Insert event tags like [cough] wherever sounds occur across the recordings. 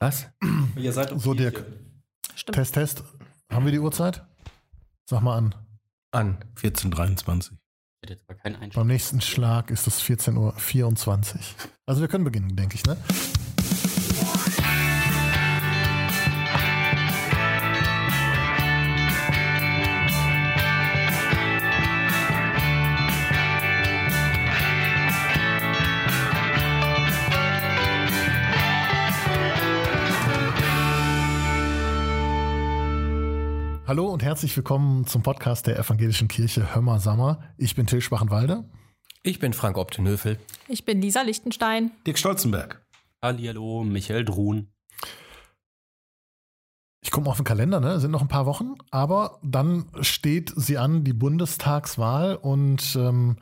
Was? Ihr seid So, Dirk. Stimmt. Test, Test. Haben wir die Uhrzeit? Sag mal an. An. 1423. Ich hätte jetzt aber keinen Einschlag. Beim nächsten Schlag ist es 14.24 Uhr. Also wir können beginnen, denke ich, ne? Hallo und herzlich willkommen zum Podcast der Evangelischen Kirche Hömmer Sammer. Ich bin Till Schwachenwalde. Ich bin Frank Optenhöfel. Ich bin Lisa Lichtenstein. Dirk Stolzenberg. Hallihallo, Michael Druhn. Ich gucke mal auf den Kalender, ne? Sind noch ein paar Wochen, aber dann steht sie an, die Bundestagswahl, und ähm,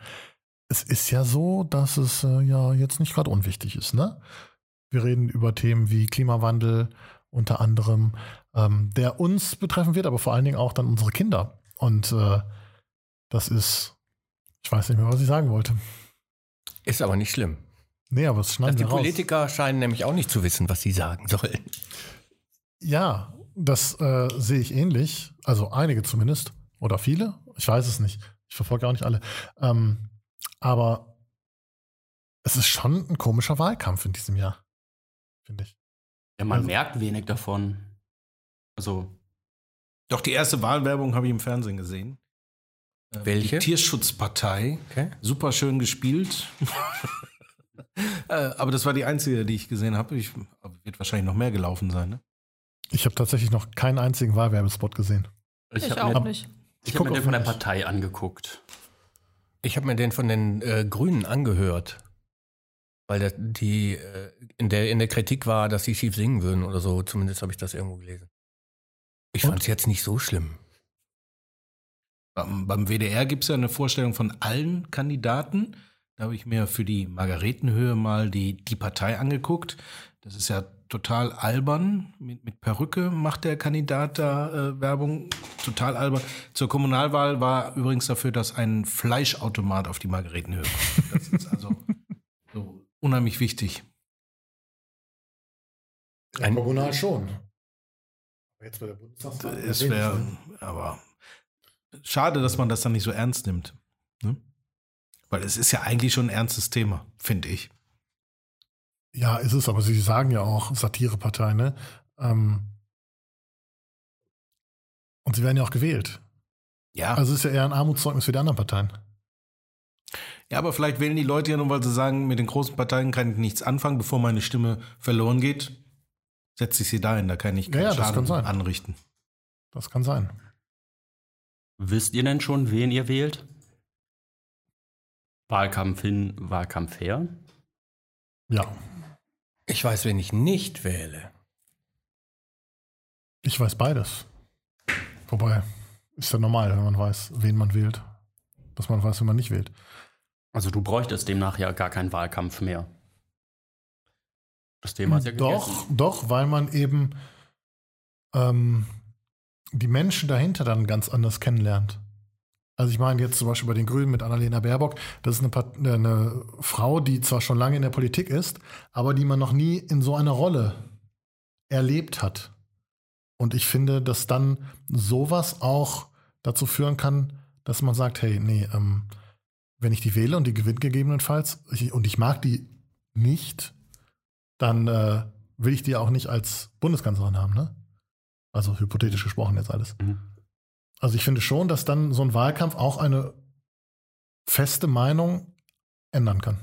es ist ja so, dass es äh, ja jetzt nicht gerade unwichtig ist, ne? Wir reden über Themen wie Klimawandel unter anderem, ähm, der uns betreffen wird, aber vor allen Dingen auch dann unsere Kinder. Und äh, das ist, ich weiß nicht mehr, was ich sagen wollte. Ist aber nicht schlimm. Nee, aber es schneiden die wir raus. Politiker scheinen nämlich auch nicht zu wissen, was sie sagen sollen. Ja, das äh, sehe ich ähnlich. Also einige zumindest. Oder viele. Ich weiß es nicht. Ich verfolge auch nicht alle. Ähm, aber es ist schon ein komischer Wahlkampf in diesem Jahr. Finde ich. Ja, man Also- merkt wenig davon. Also, Doch, die erste Wahlwerbung habe ich im Fernsehen gesehen. Äh, Welche? Die Tierschutzpartei. Okay. Super schön gespielt. [laughs] äh, aber das war die einzige, die ich gesehen habe. Ich, wird wahrscheinlich noch mehr gelaufen sein. Ne? Ich habe tatsächlich noch keinen einzigen Wahlwerbespot gesehen. Ich, ich habe auch mir, nicht. ich Ich hab guck mir den von der. Partei angeguckt. Ich habe mir den von den äh, Grünen angehört. Weil der, die äh, in, der, in der Kritik war, dass sie schief singen würden oder so. Zumindest habe ich das irgendwo gelesen. Ich fand es jetzt nicht so schlimm. Beim, beim WDR gibt es ja eine Vorstellung von allen Kandidaten. Da habe ich mir für die Margaretenhöhe mal die, die Partei angeguckt. Das ist ja total albern. Mit, mit Perücke macht der Kandidat da äh, Werbung. Total albern. Zur Kommunalwahl war übrigens dafür, dass ein Fleischautomat auf die Margaretenhöhe kommt. Das ist also so unheimlich wichtig. Ein- Kommunal schon. Jetzt bei der Bundestagswahl. Es wäre aber schade, dass man das dann nicht so ernst nimmt. Ne? Weil es ist ja eigentlich schon ein ernstes Thema, finde ich. Ja, ist es, aber Sie sagen ja auch Satirepartei, ne? Ähm, und Sie werden ja auch gewählt. Ja. Also es ist ja eher ein Armutszeugnis für die anderen Parteien. ja, aber vielleicht wählen die Leute ja nur, weil sie sagen, mit den großen Parteien kann ich nichts anfangen, bevor meine Stimme verloren geht. Setze ich sie dahin, da kann ich keinen ja, das Schaden kann sein. anrichten. Das kann sein. Wisst ihr denn schon, wen ihr wählt? Wahlkampf hin, Wahlkampf her? Ja. Ich weiß, wen ich nicht wähle. Ich weiß beides. Wobei, ist ja normal, wenn man weiß, wen man wählt. Dass man weiß, wenn man nicht wählt. Also du bräuchtest demnach ja gar keinen Wahlkampf mehr. Das Thema ist ja doch, gegessen. doch, weil man eben ähm, die Menschen dahinter dann ganz anders kennenlernt. Also ich meine jetzt zum Beispiel bei den Grünen mit Annalena Baerbock, das ist eine, Part- eine Frau, die zwar schon lange in der Politik ist, aber die man noch nie in so einer Rolle erlebt hat. Und ich finde, dass dann sowas auch dazu führen kann, dass man sagt, hey, nee, ähm, wenn ich die wähle und die gewinnt gegebenenfalls ich, und ich mag die nicht, dann äh, will ich die auch nicht als Bundeskanzlerin haben, ne? Also hypothetisch gesprochen jetzt alles. Mhm. Also ich finde schon, dass dann so ein Wahlkampf auch eine feste Meinung ändern kann.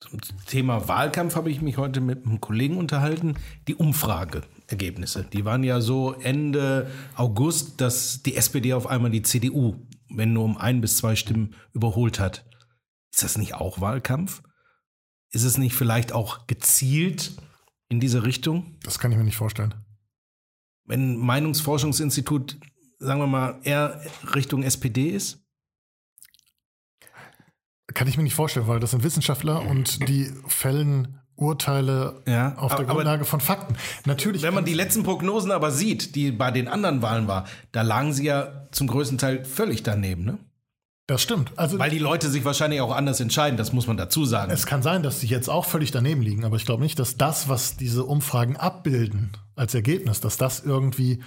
Zum Thema Wahlkampf habe ich mich heute mit einem Kollegen unterhalten. Die Umfrageergebnisse, die waren ja so Ende August, dass die SPD auf einmal die CDU, wenn nur um ein bis zwei Stimmen, überholt hat. Ist das nicht auch Wahlkampf? Ist es nicht vielleicht auch gezielt in diese Richtung? Das kann ich mir nicht vorstellen. Wenn ein Meinungsforschungsinstitut, sagen wir mal, eher Richtung SPD ist? Kann ich mir nicht vorstellen, weil das sind Wissenschaftler und die fällen Urteile Ja, auf der Grundlage von Fakten. Natürlich. Wenn man die letzten Prognosen aber sieht, die bei den anderen Wahlen war, da lagen sie ja zum größten Teil völlig daneben, ne? Das stimmt. Also Weil die Leute sich wahrscheinlich auch anders entscheiden, das muss man dazu sagen. es kann sein, dass sie jetzt auch völlig daneben liegen, aber ich glaube nicht, dass das, was diese Umfragen abbilden als Ergebnis, dass das irgendwie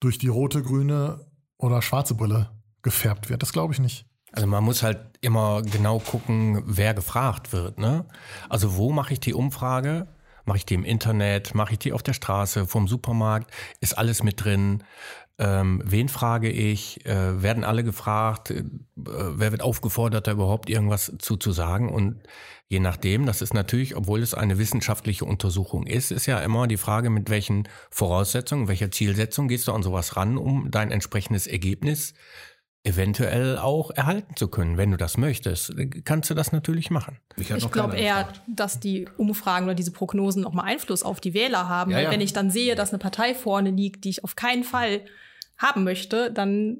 durch die rote, grüne oder schwarze Brille gefärbt wird. Das glaube ich nicht. Also man muss halt immer genau gucken, wer gefragt wird. Ne? Also wo mache ich die Umfrage? Mache ich die im Internet? Mache ich die auf der Straße, vom Supermarkt? Ist alles mit drin? Ähm, wen frage ich? Äh, werden alle gefragt? Äh, wer wird aufgefordert, da überhaupt irgendwas zu, zu sagen? Und je nachdem, das ist natürlich, obwohl es eine wissenschaftliche Untersuchung ist, ist ja immer die Frage, mit welchen Voraussetzungen, welcher Zielsetzung gehst du an sowas ran, um dein entsprechendes Ergebnis eventuell auch erhalten zu können. Wenn du das möchtest, kannst du das natürlich machen. Ich noch glaube eher, gefragt. dass die Umfragen oder diese Prognosen nochmal Einfluss auf die Wähler haben. Ja, Weil ja. wenn ich dann sehe, dass eine Partei vorne liegt, die ich auf keinen Fall haben möchte, dann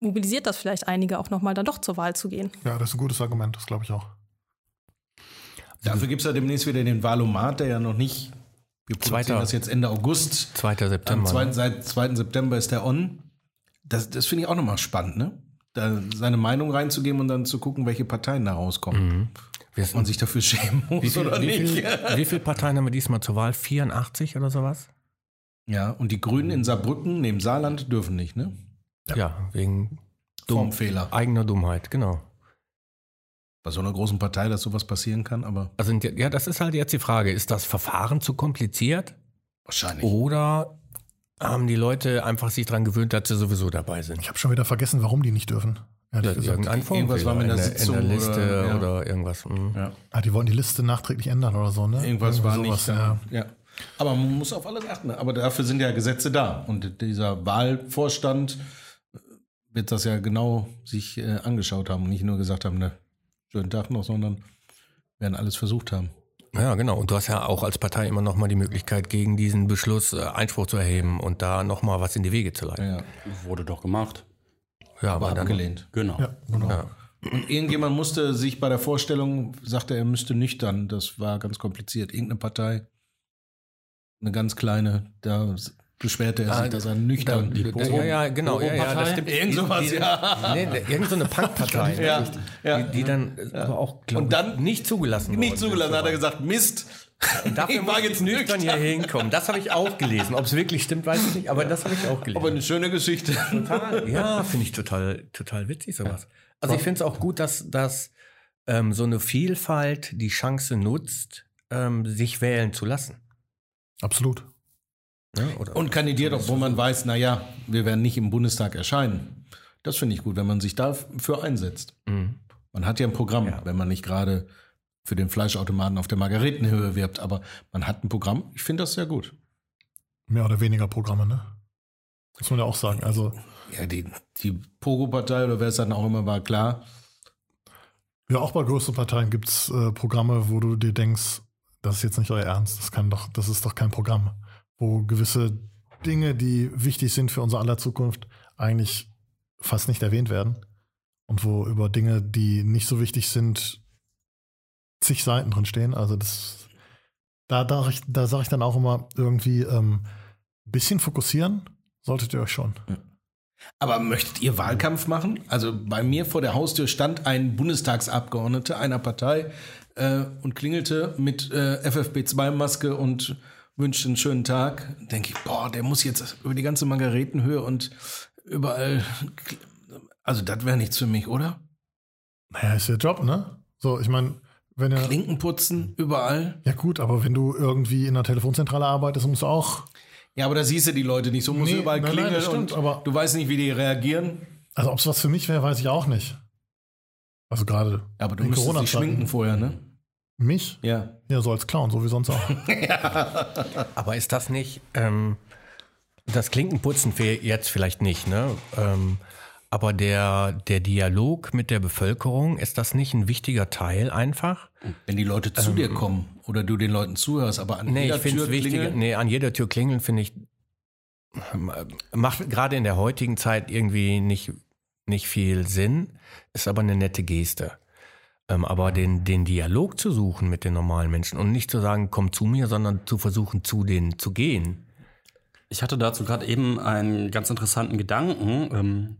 mobilisiert das vielleicht einige auch nochmal dann doch zur Wahl zu gehen. Ja, das ist ein gutes Argument, das glaube ich auch. Dafür gibt es ja demnächst wieder den Valomat, der ja noch nicht. Wir produzieren das jetzt Ende August. 2. Am September. 2. ne? seit 2. September ist der on. Das, das finde ich auch nochmal spannend, ne? Da seine Meinung reinzugeben und dann zu gucken, welche Parteien da rauskommen. Mhm. Ob man sich dafür schämen muss wie, viel, oder wie, nicht. viel, wie viele Parteien haben wir diesmal zur Wahl? 84 oder sowas? Ja, und die Grünen in Saarbrücken neben Saarland dürfen nicht, ne? Ja, wegen dumm, Formfehler. eigener Dummheit, genau. Bei so einer großen Partei, dass sowas passieren kann, aber Also ja, das ist halt jetzt die Frage, ist das Verfahren zu kompliziert wahrscheinlich. oder haben die Leute einfach sich daran gewöhnt, dass sie sowieso dabei sind? Ich habe schon wieder vergessen, warum die nicht dürfen. ehrlich Ja, irgendein Irgendwas war mit in der der, in Sitzung der Liste oder- oder, ja. irgendwas. mhm. Ja. Ah, die wollten die Liste nachträglich ändern oder so, ne? Irgendwas Irgendwie war sowas, nicht da. Ja. Aber man muss auf alles achten. Aber dafür sind ja Gesetze da. Und dieser Wahlvorstand wird das ja genau sich äh, angeschaut haben und nicht nur gesagt haben, ne, schönen Tag noch, sondern werden alles versucht haben. Ja, genau. Und du hast ja auch als Partei immer noch mal die Möglichkeit, gegen diesen Beschluss äh, Einspruch zu erheben und da noch mal was in die Wege zu leiten. Ja, Wurde doch gemacht. Ja, aber aber dann, abgelehnt. Genau. Ja, genau. ja. Und irgendjemand musste sich bei der Vorstellung, sagte er, müsste nüchtern. Das war ganz kompliziert. Irgendeine Partei, eine ganz kleine, da beschwerte er sich, Ah, dass er nüchtern. Da- da- ja, ja, genau. Ja, ja, das stimmt. Irgend sowas, Die- die- ja. Nee, irgend so eine Punkpartei. [laughs] Ja, ja. Die, die dann äh, aber auch, glaub Und dann ich, nicht zugelassen Nicht zugelassen, hat er gesagt, Mist. Dafür Ich war jetzt nüchtern hier hinkommen. Das habe ich auch gelesen. Ob es wirklich stimmt, weiß ich nicht, aber das habe ich auch gelesen. Aber eine schöne Geschichte. Total. Ja, finde ich total, total witzig sowas. Also ich finde es auch gut, dass, dass ähm, so eine Vielfalt die Chance nutzt, ähm, sich wählen zu lassen. Absolut. Oder Und kandidiert, obwohl man weiß, naja, wir werden nicht im Bundestag erscheinen. Das finde ich gut, wenn man sich dafür einsetzt. Mhm. Man hat ja ein Programm, Ja. wenn man nicht gerade für den Fleischautomaten auf der Margaretenhöhe wirbt, aber man hat ein Programm. Ich finde das sehr gut. Mehr oder weniger Programme, ne? Muss man ja auch sagen. Also, Ja, die, die Pogo-Partei oder wer es dann auch immer war, klar. ja, auch bei größeren Parteien gibt es äh, Programme, wo du dir denkst, das ist jetzt nicht euer Ernst, das kann doch, das ist doch kein Programm. Wo gewisse Dinge, die wichtig sind für unser aller Zukunft, eigentlich fast nicht erwähnt werden. Und wo über Dinge, die nicht so wichtig sind, zig Seiten drin stehen. Also das, da, da, da sage ich dann auch immer irgendwie, ähm, bisschen fokussieren solltet ihr euch schon. Aber möchtet ihr Wahlkampf machen? Also bei mir vor der Haustür stand ein Bundestagsabgeordneter einer Partei äh, und klingelte mit äh, FFP2-Maske und wünschte einen schönen Tag. Denke ich, boah, der muss jetzt über die ganze Margaretenhöhe und überall. Also das wäre nichts für mich, oder? Naja, ist der Job, ne? So, ich meine, wenn ihr. Klinken putzen, überall. Ja, gut, aber wenn du irgendwie in einer Telefonzentrale arbeitest, musst du auch. Ja, aber da siehst du die Leute nicht. So muss Nee, überall nein, nein, klingeln das stimmt, und aber- du weißt nicht, wie die reagieren. Also, ob es was für mich wäre, weiß ich auch nicht. Also, gerade Aber du müsstest dich schminken vorher, ne? mich? Ja. Ja, so als Clown, so wie sonst auch. [laughs] Aber ist das nicht, ähm, das Klinkenputzen jetzt vielleicht nicht, ne? Ähm, aber der, der Dialog mit der Bevölkerung, ist das nicht ein wichtiger Teil einfach? Wenn die Leute zu dir kommen oder du den Leuten zuhörst, aber an Nee, jeder ich finde Tür es wichtiger. klingeln. Nee, an jeder Tür klingeln finde ich, macht gerade in der heutigen Zeit irgendwie nicht, nicht viel Sinn, ist aber eine nette Geste. Ähm, aber den, den Dialog zu suchen mit den normalen Menschen und nicht zu sagen, komm zu mir, sondern zu versuchen, zu denen zu gehen. Ich hatte dazu gerade eben einen ganz interessanten Gedanken. Ähm,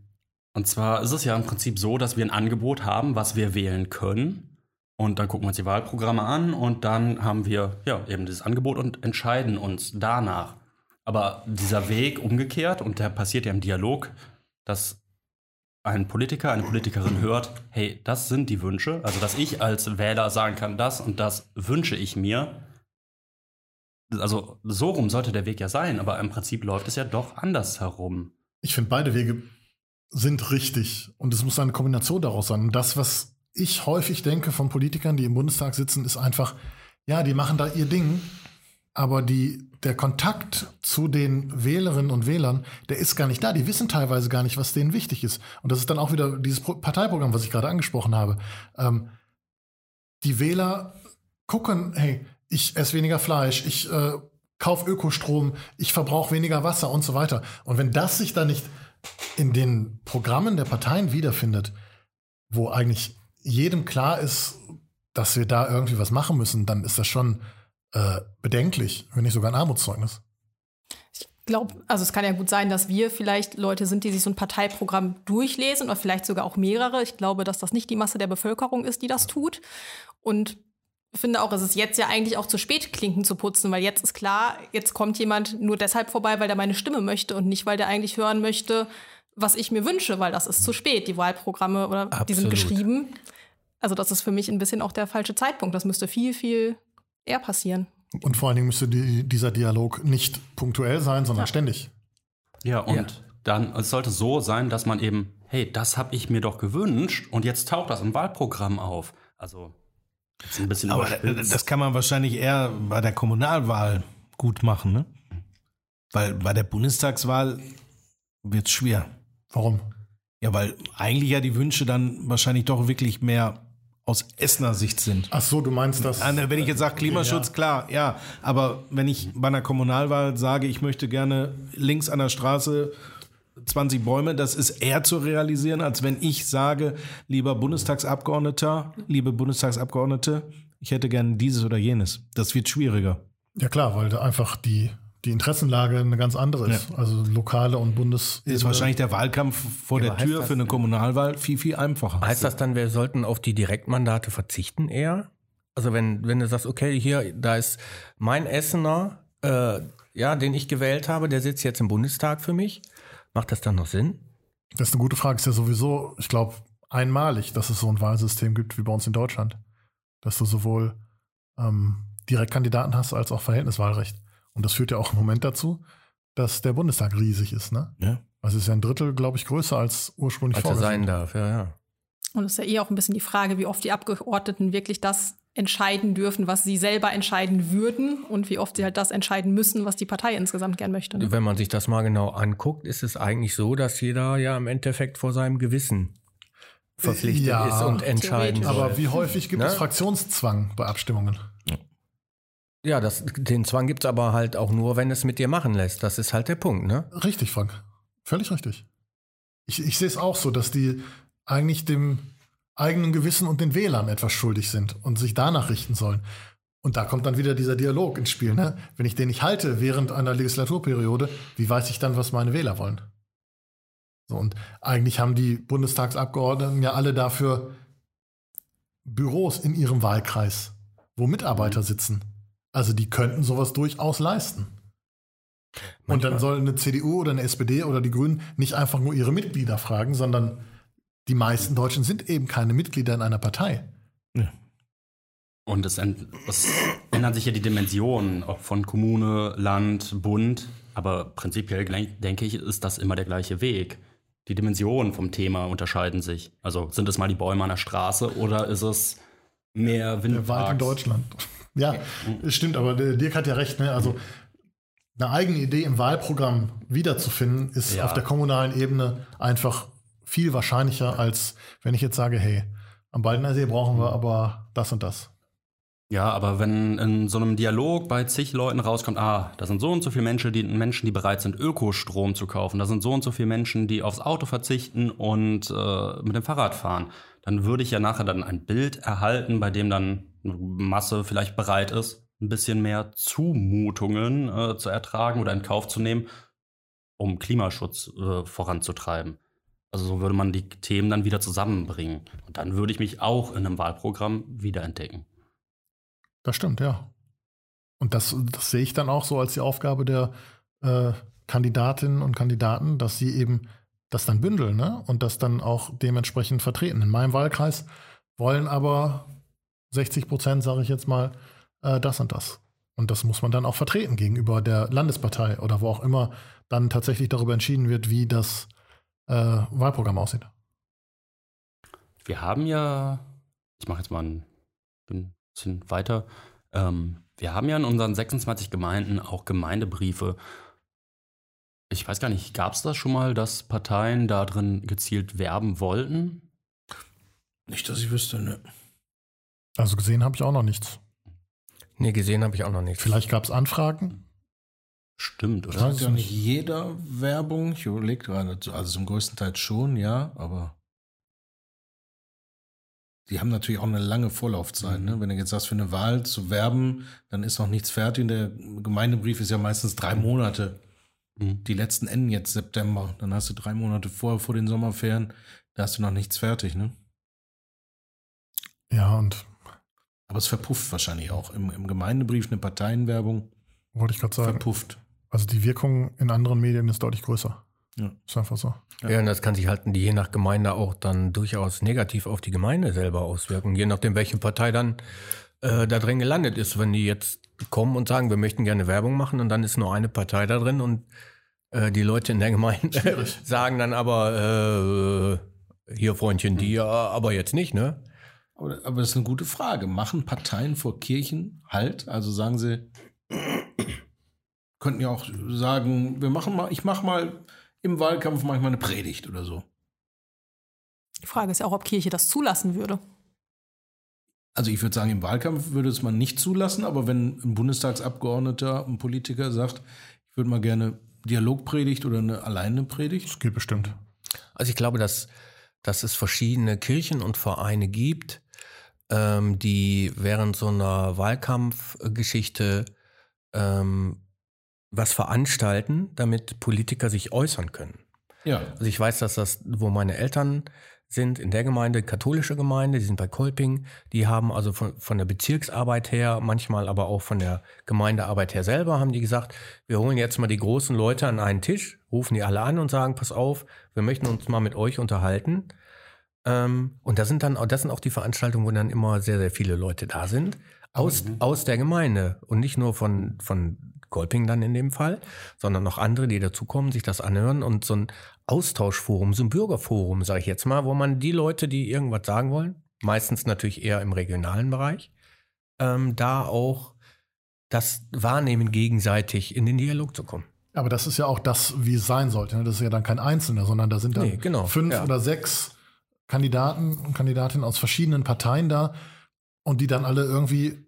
Und zwar ist es ja im Prinzip so, dass wir ein Angebot haben, was wir wählen können. Und dann gucken wir uns die Wahlprogramme an und dann haben wir ja eben dieses Angebot und entscheiden uns danach. Aber dieser Weg umgekehrt, und der passiert ja im Dialog, dass ein Politiker, eine Politikerin hört, hey, das sind die Wünsche, also dass ich als Wähler sagen kann, das und das wünsche ich mir. Also so rum sollte der Weg ja sein, aber im Prinzip läuft es ja doch anders herum. Ich finde, beide Wege sind richtig und es muss eine Kombination daraus sein. Und das, was ich häufig denke von Politikern, die im Bundestag sitzen, ist einfach, ja, die machen da ihr Ding, aber die, der Kontakt zu den Wählerinnen und Wählern, der ist gar nicht da. Die wissen teilweise gar nicht, was denen wichtig ist. Und das ist dann auch wieder dieses Parteiprogramm, was ich gerade angesprochen habe. Ähm, die Wähler gucken, hey, ich esse weniger Fleisch, ich äh, kaufe Ökostrom, ich verbrauche weniger Wasser und so weiter. Und wenn das sich dann nicht in den Programmen der Parteien wiederfindet, wo eigentlich jedem klar ist, dass wir da irgendwie was machen müssen, dann ist das schon äh, bedenklich, wenn nicht sogar ein Armutszeugnis. Ich glaube, also es kann ja gut sein, dass wir vielleicht Leute sind, die sich so ein Parteiprogramm durchlesen oder vielleicht sogar auch mehrere. Ich glaube, dass das nicht die Masse der Bevölkerung ist, die das tut. Und finde auch, es ist jetzt ja eigentlich auch zu spät, Klinken zu putzen, weil jetzt ist klar, jetzt kommt jemand nur deshalb vorbei, weil der meine Stimme möchte und nicht, weil der eigentlich hören möchte, was ich mir wünsche, weil das ist zu spät. Die Wahlprogramme oder Absolut. die sind geschrieben. Also das ist für mich ein bisschen auch der falsche Zeitpunkt. Das müsste viel, viel eher passieren. Und vor allen Dingen müsste die, dieser Dialog nicht punktuell sein, sondern ja. ständig. Ja, und ja. dann es sollte so sein, dass man eben, hey, das habe ich mir doch gewünscht und jetzt taucht das im Wahlprogramm auf. Also das ein bisschen Aber das kann man wahrscheinlich eher bei der Kommunalwahl gut machen, ne? Weil bei der Bundestagswahl wird es schwer. Warum? Ja, weil eigentlich ja die Wünsche dann wahrscheinlich doch wirklich mehr aus Essener Sicht sind. Ach so, du meinst das? Wenn ich jetzt sage Klimaschutz, ja. klar, ja. Aber wenn ich bei einer Kommunalwahl sage, ich möchte gerne links an der Straße 20 Bäume, das ist eher zu realisieren, als wenn ich sage, lieber Bundestagsabgeordneter, liebe Bundestagsabgeordnete, ich hätte gerne dieses oder jenes. Das wird schwieriger. Ja klar, weil da einfach die die Interessenlage eine ganz andere ist. Ja. Also lokale und Bundes. Ist wahrscheinlich der Wahlkampf vor ja, der Tür für eine Kommunalwahl viel, viel einfacher. Heißt das dann, wir sollten auf die Direktmandate verzichten eher? Also wenn, wenn du sagst, okay, hier, da ist mein Essener, äh, ja, den ich gewählt habe, der sitzt jetzt im Bundestag für mich. Macht das dann noch Sinn? Das ist eine gute Frage. Ist ja sowieso, ich glaube, einmalig, dass es so ein Wahlsystem gibt wie bei uns in Deutschland. Dass du sowohl ähm, Direktkandidaten hast als auch Verhältniswahlrecht. Und das führt ja auch im Moment dazu, dass der Bundestag riesig ist, ne? Ja. Also es ist ja ein Drittel, glaube ich, größer als ursprünglich als vorgesehen. sein darf, ja, ja. Und es ist ja eh auch ein bisschen die Frage, wie oft die Abgeordneten wirklich das entscheiden dürfen, was sie selber entscheiden würden und wie oft sie halt das entscheiden müssen, was die Partei insgesamt gern möchte. Ne? Wenn man sich das mal genau anguckt, ist es eigentlich so, dass jeder ja im Endeffekt vor seinem Gewissen verpflichtet ja, ist und entscheiden soll. Aber wie häufig gibt ne? es Fraktionszwang bei Abstimmungen? Ja, das, den Zwang gibt's aber halt auch nur, wenn es mit dir machen lässt. Das ist halt der Punkt, ne? Richtig, Frank. Völlig richtig. Ich, ich sehe es auch so, dass die eigentlich dem eigenen Gewissen und den Wählern etwas schuldig sind und sich danach richten sollen. Und da kommt dann wieder dieser Dialog ins Spiel. Ne? Wenn ich den nicht halte während einer Legislaturperiode, wie weiß ich dann, was meine Wähler wollen? So, und eigentlich haben die Bundestagsabgeordneten ja alle dafür Büros in ihrem Wahlkreis, wo Mitarbeiter sitzen. Also die könnten sowas durchaus leisten. Manchmal. Und dann soll eine CDU oder eine SPD oder die Grünen nicht einfach nur ihre Mitglieder fragen, sondern die meisten Deutschen sind eben keine Mitglieder in einer Partei. Ja. Und es, es ändern sich ja die Dimensionen, ob von Kommune, Land, Bund. Aber prinzipiell denke ich, ist das immer der gleiche Weg. Die Dimensionen vom Thema unterscheiden sich. Also sind es mal die Bäume an der Straße oder ist es mehr Windparks? Der Wald in Deutschland. Ja, es stimmt, aber Dirk hat ja recht. Ne? Also eine eigene Idee im Wahlprogramm wiederzufinden, ist ja. auf der kommunalen Ebene einfach viel wahrscheinlicher, als wenn ich jetzt sage, hey, am Baldener See brauchen wir aber das und das. Ja, aber wenn in so einem Dialog bei zig Leuten rauskommt, ah, da sind so und so viele Menschen, die, Menschen, die bereit sind, Ökostrom zu kaufen, da sind so und so viele Menschen, die aufs Auto verzichten und äh, mit dem Fahrrad fahren, dann würde ich ja nachher dann ein Bild erhalten, bei dem dann Masse vielleicht bereit ist, ein bisschen mehr Zumutungen äh, zu ertragen oder in Kauf zu nehmen, um Klimaschutz äh, voranzutreiben. Also so würde man die Themen dann wieder zusammenbringen. Und dann würde ich mich auch in einem Wahlprogramm wiederentdecken. Das stimmt, ja. Und das, das sehe ich dann auch so als die Aufgabe der äh, Kandidatinnen und Kandidaten, dass sie eben das dann bündeln ne? und das dann auch dementsprechend vertreten. In meinem Wahlkreis wollen aber 60 Prozent, sage ich jetzt mal, äh, das und das. Und das muss man dann auch vertreten gegenüber der Landespartei oder wo auch immer dann tatsächlich darüber entschieden wird, wie das äh, Wahlprogramm aussieht. Wir haben ja, ich mache jetzt mal ein, ein bisschen weiter, ähm, wir haben ja in unseren 26 Gemeinden auch Gemeindebriefe. Ich weiß gar nicht, gab es das schon mal, dass Parteien da drin gezielt werben wollten? Nicht, dass ich wüsste, ne. Also gesehen habe ich auch noch nichts. Nee, gesehen habe ich auch noch nichts. Vielleicht gab es Anfragen. Stimmt, oder? weiß ja es nicht jeder Werbung. Ich überlege gerade, also zum größten Teil schon, ja, aber die haben natürlich auch eine lange Vorlaufzeit. Ne? Wenn du jetzt sagst, für eine Wahl zu werben, dann ist noch nichts fertig. Der Gemeindebrief ist ja meistens drei Monate. Mhm. Die letzten enden jetzt September. Dann hast du drei Monate vor, vor den Sommerferien, da hast du noch nichts fertig. Ne? Ja, und Aber es verpufft wahrscheinlich auch. Im, im Gemeindebrief eine Parteienwerbung wollte ich gerade sagen, verpufft. also die Wirkung in anderen Medien ist deutlich größer. Ja. Ist einfach so. Ja, und das kann sich halt je nach Gemeinde auch dann durchaus negativ auf die Gemeinde selber auswirken, je nachdem, welche Partei dann äh, da drin gelandet ist. Wenn die jetzt kommen und sagen, wir möchten gerne Werbung machen und dann ist nur eine Partei da drin und äh, die Leute in der Gemeinde [laughs] sagen dann aber, äh, hier Freundchen, die ja, aber jetzt nicht, ne? Aber, aber das ist eine gute Frage. Machen Parteien vor Kirchen Halt? Also sagen sie, könnten ja auch sagen, wir machen mal, ich mache mal im Wahlkampf manchmal eine Predigt oder so. Die Frage ist ja auch, ob Kirche das zulassen würde. Also ich würde sagen, im Wahlkampf würde es man nicht zulassen, aber wenn ein Bundestagsabgeordneter, ein Politiker sagt, ich würde mal gerne Dialogpredigt oder eine alleine Predigt. Das geht bestimmt. Also ich glaube, dass, dass es verschiedene Kirchen und Vereine gibt, ähm, die während so einer Wahlkampfgeschichte ähm, was veranstalten, damit Politiker sich äußern können. Ja. Also ich weiß, dass das, wo meine Eltern sind, in der Gemeinde, katholische Gemeinde, die sind bei Kolping, die haben also von, von der Bezirksarbeit her, manchmal aber auch von der Gemeindearbeit her selber, haben die gesagt, wir holen jetzt mal die großen Leute an einen Tisch, rufen die alle an und sagen, pass auf, wir möchten uns mal mit euch unterhalten. Ähm, und das sind dann, das sind auch die Veranstaltungen, wo dann immer sehr, sehr viele Leute da sind, aus, aus der Gemeinde und nicht nur von, von Kolping dann in dem Fall, sondern noch andere, die dazukommen, sich das anhören und so ein Austauschforum, so ein Bürgerforum, sage ich jetzt mal, wo man die Leute, die irgendwas sagen wollen, meistens natürlich eher im regionalen Bereich, ähm, da auch das Wahrnehmen gegenseitig in den Dialog zu kommen. Aber das ist ja auch das, wie es sein sollte. ne? Das ist ja dann kein Einzelner, sondern da sind dann Nee, genau, fünf ja. oder sechs Kandidaten und Kandidatinnen aus verschiedenen Parteien da und die dann alle irgendwie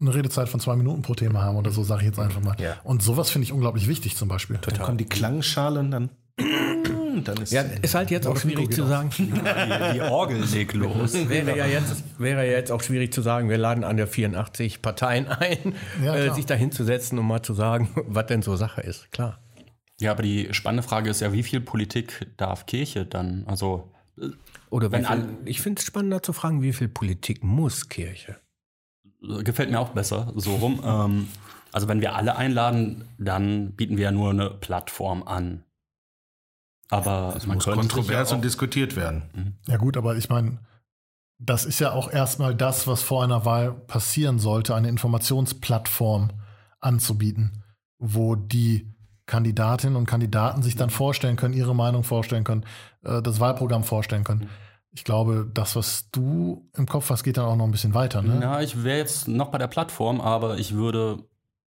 eine Redezeit von zwei Minuten pro Thema haben oder so, sage ich jetzt einfach mal. Ja. Und sowas finde ich unglaublich wichtig zum Beispiel. Dann kommen die Klangschale und dann, [clears throat] dann ist Ja, ist halt jetzt auch schwierig zu sagen. [laughs] Die, die Orgel legt los. [laughs] wäre ja jetzt wäre ja jetzt auch schwierig zu sagen, wir laden an der 84 Parteien ein, Ja, äh, sich da hinzusetzen und mal zu sagen, [laughs] was denn so Sache ist. Klar. Ja, aber die spannende Frage ist ja, wie viel Politik darf Kirche dann? Also Oder Wenn viel, alle- ich finde es spannender zu fragen, wie viel Politik muss Kirche? gefällt mir auch besser, so rum. [laughs] ähm, also wenn wir alle einladen, dann bieten wir ja nur eine Plattform an. Aber Es man muss kontrovers ja und diskutiert werden. Ja gut, aber ich meine, das ist ja auch erstmal das, was vor einer Wahl passieren sollte, eine Informationsplattform anzubieten, wo die Kandidatinnen und Kandidaten sich dann vorstellen können, ihre Meinung vorstellen können, äh, das Wahlprogramm vorstellen können. Ich glaube, das, was du im Kopf hast, geht dann auch noch ein bisschen weiter. Ne? Na, ich wäre jetzt noch bei der Plattform, aber ich würde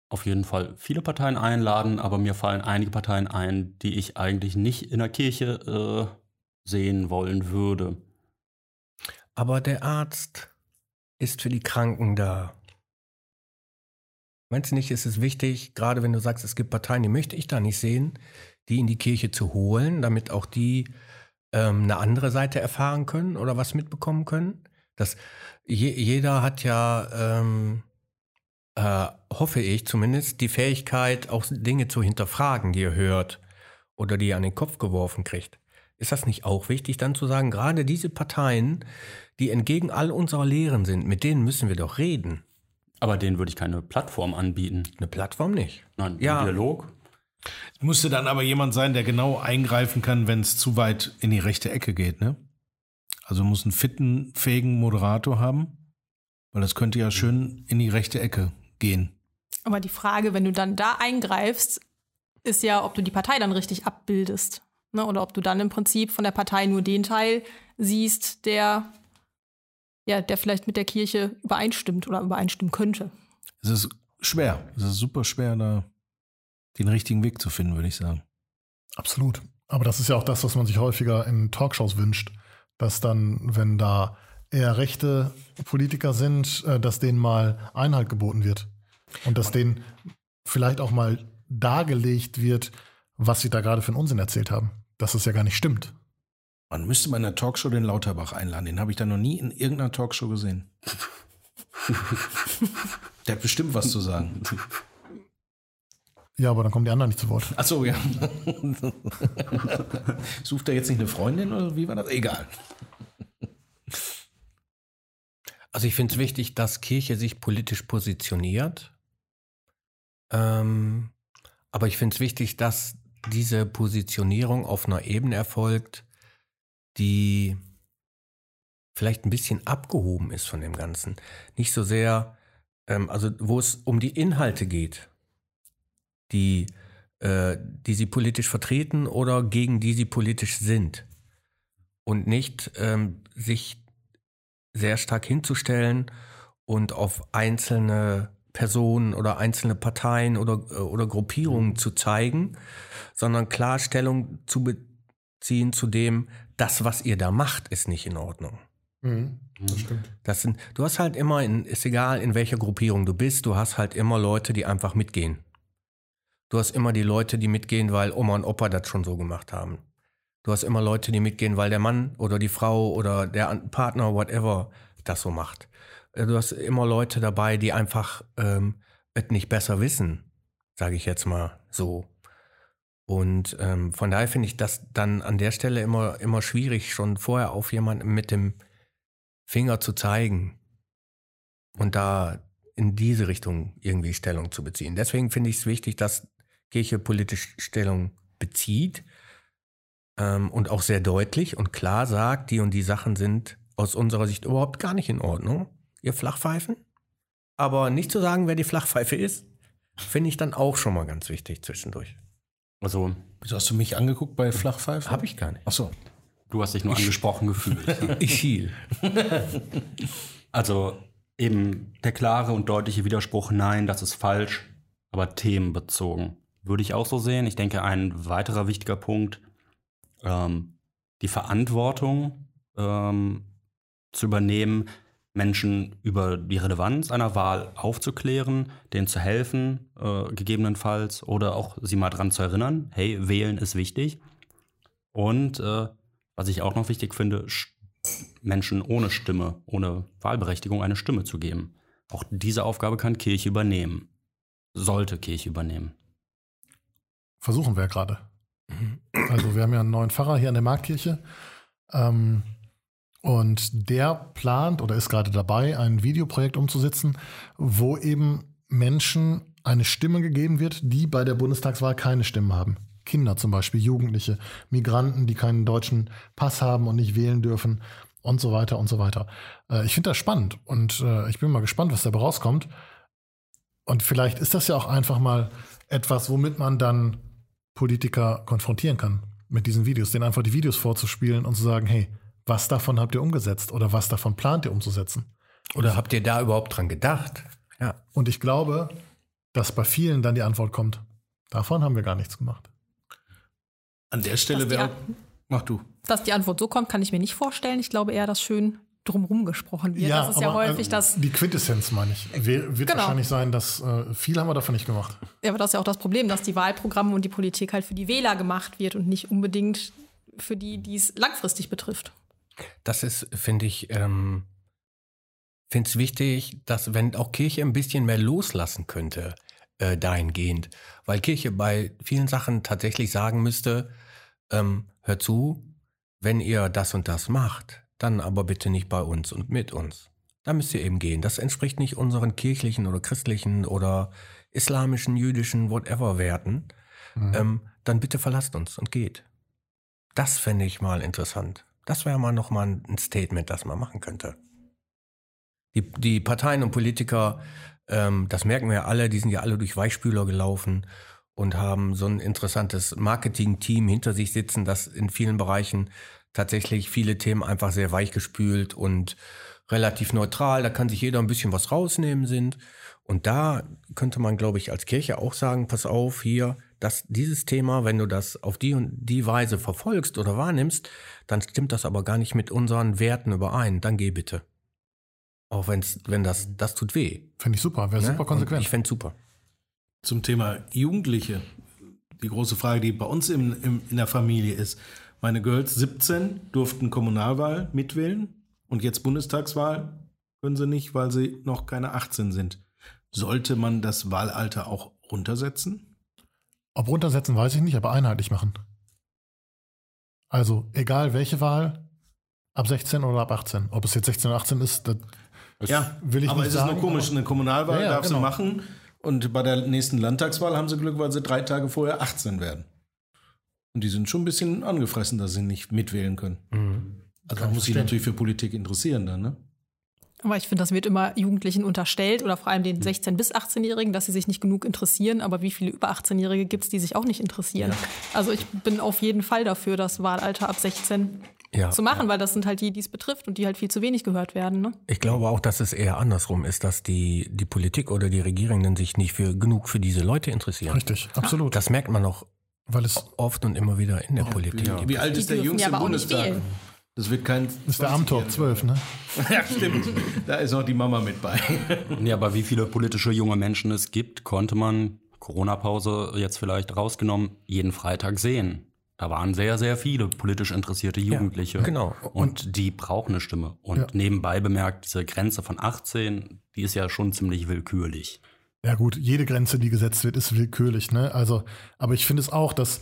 auf jeden Fall viele Parteien einladen, aber mir fallen einige Parteien ein, die ich eigentlich nicht in der Kirche äh, sehen wollen würde. Aber der Arzt ist für die Kranken da. Meinst du nicht, ist es wichtig, gerade wenn du sagst, es gibt Parteien, die möchte ich da nicht sehen, die in die Kirche zu holen, damit auch die ähm, eine andere Seite erfahren können oder was mitbekommen können? Das, je, jeder hat ja, ähm, äh, hoffe ich zumindest, die Fähigkeit, auch Dinge zu hinterfragen, die er hört oder die er an den Kopf geworfen kriegt. Ist das nicht auch wichtig, dann zu sagen, gerade diese Parteien, die entgegen all unserer Lehren sind, mit denen müssen wir doch reden. Aber denen würde ich keine Plattform anbieten. Eine Plattform nicht. Nein, Ja. Dialog. Musste dann aber jemand sein, der genau eingreifen kann, wenn es zu weit in die rechte Ecke geht, ne? Also muss einen fitten, fähigen Moderator haben, weil das könnte ja schön in die rechte Ecke gehen. Aber die Frage, wenn du dann da eingreifst, ist ja, ob du die Partei dann richtig abbildest. Ne? Oder ob du dann im Prinzip von der Partei nur den Teil siehst, der, ja, der vielleicht mit der Kirche übereinstimmt oder übereinstimmen könnte. Es ist schwer. Es ist super schwer, da den richtigen Weg zu finden, würde ich sagen. Absolut. Aber das ist ja auch das, was man sich häufiger in Talkshows wünscht, dass dann, wenn da eher rechte Politiker sind, äh, dass denen mal Einhalt geboten wird. Und dass denen vielleicht auch mal dargelegt wird, was sie da gerade für einen Unsinn erzählt haben. Dass es ja gar nicht stimmt. Man müsste bei einer Talkshow den Lauterbach einladen. Den habe ich da noch nie in irgendeiner Talkshow gesehen. Der hat bestimmt was zu sagen. Ja, aber dann kommen die anderen nicht zu Wort. Ach so, ja. Sucht er jetzt nicht eine Freundin oder wie war das? Egal. Also ich finde es wichtig, dass Kirche sich politisch positioniert. Ähm, aber ich finde es wichtig, dass diese Positionierung auf einer Ebene erfolgt, die vielleicht ein bisschen abgehoben ist von dem Ganzen. Nicht so sehr, ähm, also wo es um die Inhalte geht, die, äh, die sie politisch vertreten oder gegen die sie politisch sind. Und nicht ähm, sich sehr stark hinzustellen und auf einzelne Personen oder einzelne Parteien oder, äh, oder Gruppierungen zu zeigen, sondern klar Stellung zu beziehen zu dem, das, was ihr da macht, ist nicht in Ordnung. Das stimmt. Das sind, du hast halt immer, in, ist egal, in welcher Gruppierung du bist, du hast halt immer Leute, die einfach mitgehen. Du hast immer die Leute, die mitgehen, weil Oma und Opa das schon so gemacht haben. Du hast immer Leute, die mitgehen, weil der Mann oder die Frau oder der Partner, whatever, das so macht. Äh, Du hast immer Leute dabei, die einfach ähm, es nicht besser wissen, sage ich jetzt mal so. Und ähm, von daher finde ich das dann an der Stelle immer, immer schwierig, schon vorher auf jemanden mit dem Finger zu zeigen und da in diese Richtung irgendwie Stellung zu beziehen. Deswegen finde ich es wichtig, dass Kirche politisch Stellung bezieht ähm, und auch sehr deutlich und klar sagt, die und die Sachen sind aus unserer Sicht überhaupt gar nicht in Ordnung, ihr Flachpfeifen. Aber nicht zu sagen, wer die Flachpfeife ist, finde ich dann auch schon mal ganz wichtig zwischendurch. Also, Wieso hast du mich angeguckt bei Flachpfeife? Habe ich gar nicht. Ach so. du hast dich nur angesprochen gefühlt. [laughs] Ich hiel. Also eben der klare und deutliche Widerspruch, nein, das ist falsch, aber themenbezogen. Würde ich auch so sehen. Ich denke, ein weiterer wichtiger Punkt, ähm, die Verantwortung ähm, zu übernehmen, Menschen über die Relevanz einer Wahl aufzuklären, denen zu helfen, äh, gegebenenfalls, oder auch sie mal dran zu erinnern, hey, wählen ist wichtig. Und äh, was ich auch noch wichtig finde, Sch- Menschen ohne Stimme, ohne Wahlberechtigung eine Stimme zu geben. Auch diese Aufgabe kann Kirche übernehmen. Sollte Kirche übernehmen. Versuchen wir ja gerade. Also wir haben ja einen neuen Pfarrer hier an der Marktkirche. Ähm, und der plant oder ist gerade dabei, ein Videoprojekt umzusetzen, wo eben Menschen eine Stimme gegeben wird, die bei der Bundestagswahl keine Stimmen haben. Kinder zum Beispiel, Jugendliche, Migranten, die keinen deutschen Pass haben und nicht wählen dürfen und so weiter und so weiter. Äh, ich finde das spannend und äh, ich bin mal gespannt, was dabei rauskommt. Und vielleicht ist das ja auch einfach mal etwas, womit man dann Politiker konfrontieren kann mit diesen Videos, denen einfach die Videos vorzuspielen und zu sagen, hey, was davon habt ihr umgesetzt oder was davon plant ihr umzusetzen? Oder habt ihr da überhaupt dran gedacht? Ja. Und ich glaube, dass bei vielen dann die Antwort kommt, davon haben wir gar nichts gemacht. An der Stelle wäre. Mach du. Dass die Antwort so kommt, kann ich mir nicht vorstellen. Ich glaube eher, dass schön drumherum gesprochen wird. das ist ja aber, häufig äh, das. Die Quintessenz meine ich. Wir- Wird Genau. wahrscheinlich sein, dass äh, viel haben wir davon nicht gemacht. Ja, aber das ist ja auch das Problem, dass die Wahlprogramme und die Politik halt für die Wähler gemacht wird und nicht unbedingt für die, die es langfristig betrifft. Das ist, finde ich, ähm, finde es wichtig, dass wenn auch Kirche ein bisschen mehr loslassen könnte, äh, dahingehend. Weil Kirche bei vielen Sachen tatsächlich sagen müsste, ähm, hör zu, wenn ihr das und das macht, dann aber bitte nicht bei uns und mit uns. Da müsst ihr eben gehen. Das entspricht nicht unseren kirchlichen oder christlichen oder islamischen, jüdischen, whatever Werten. Mhm. Ähm, dann bitte verlasst uns und geht. Das fände ich mal interessant. Das wäre mal nochmal ein Statement, das man machen könnte. Die, die Parteien und Politiker, ähm, das merken wir ja alle, die sind ja alle durch Weichspüler gelaufen und haben so ein interessantes Marketing-Team hinter sich sitzen, das in vielen Bereichen tatsächlich viele Themen einfach sehr weichgespült und relativ neutral, da kann sich jeder ein bisschen was rausnehmen sind. Und da könnte man, glaube ich, als Kirche auch sagen, pass auf, hier, dass dieses Thema, wenn du das auf die und die Weise verfolgst oder wahrnimmst, dann stimmt das aber gar nicht mit unseren Werten überein. Dann geh bitte. Auch wenn's, wenn das, das tut weh. Finde ich super, wäre ne? super Und konsequent. Ich fände super. Zum Thema Jugendliche. Die große Frage, die bei uns im, im, in der Familie ist. Meine Girls 17 durften Kommunalwahl mitwählen und jetzt Bundestagswahl können sie nicht, weil sie noch keine 18 sind. Sollte man das Wahlalter auch runtersetzen? Ob runtersetzen, weiß ich nicht, aber einheitlich machen. Also, egal welche Wahl, ab 16 oder ab 18. Ob es jetzt 16 oder 18 ist, das ja, will ich aber nicht es ist sagen, nur komisch. aber- Eine Kommunalwahl Ja, ja, darf genau. sie machen und bei der nächsten Landtagswahl haben sie Glück, weil sie drei Tage vorher 18 werden. Und die sind schon ein bisschen angefressen, dass sie nicht mitwählen können. Also man ich muss sich natürlich für Politik interessieren dann, ne? Aber ich finde, das wird immer Jugendlichen unterstellt oder vor allem den 16- bis 18-Jährigen, dass sie sich nicht genug interessieren. Aber wie viele über 18-Jährige gibt es, die sich auch nicht interessieren? Also ich bin auf jeden Fall dafür, das Wahlalter ab 16 Ja, zu machen, weil das sind halt die, die es betrifft und die halt viel zu wenig gehört werden. Ne? Ich glaube auch, dass es eher andersrum ist, dass die, die Politik oder die Regierenden sich nicht für, genug für diese Leute interessieren. richtig, absolut. Das merkt man auch Weil es oft und immer wieder in der Politik. Wie, wie alt ist der Jüngste ja im Bundestag? Das wird kein. ist der Amtor 12, ne? [laughs] ja, stimmt. Da ist auch die Mama mit bei. [laughs] Ja, aber wie viele politische junge Menschen es gibt, konnte man, Corona-Pause jetzt vielleicht rausgenommen, jeden Freitag sehen. Da waren sehr, sehr viele politisch interessierte Jugendliche. genau. Und, die brauchen eine Stimme. Und Ja. nebenbei bemerkt, diese Grenze von 18, die ist ja schon ziemlich willkürlich. Ja gut, jede Grenze, die gesetzt wird, ist willkürlich, ne? Also, aber ich finde es auch, dass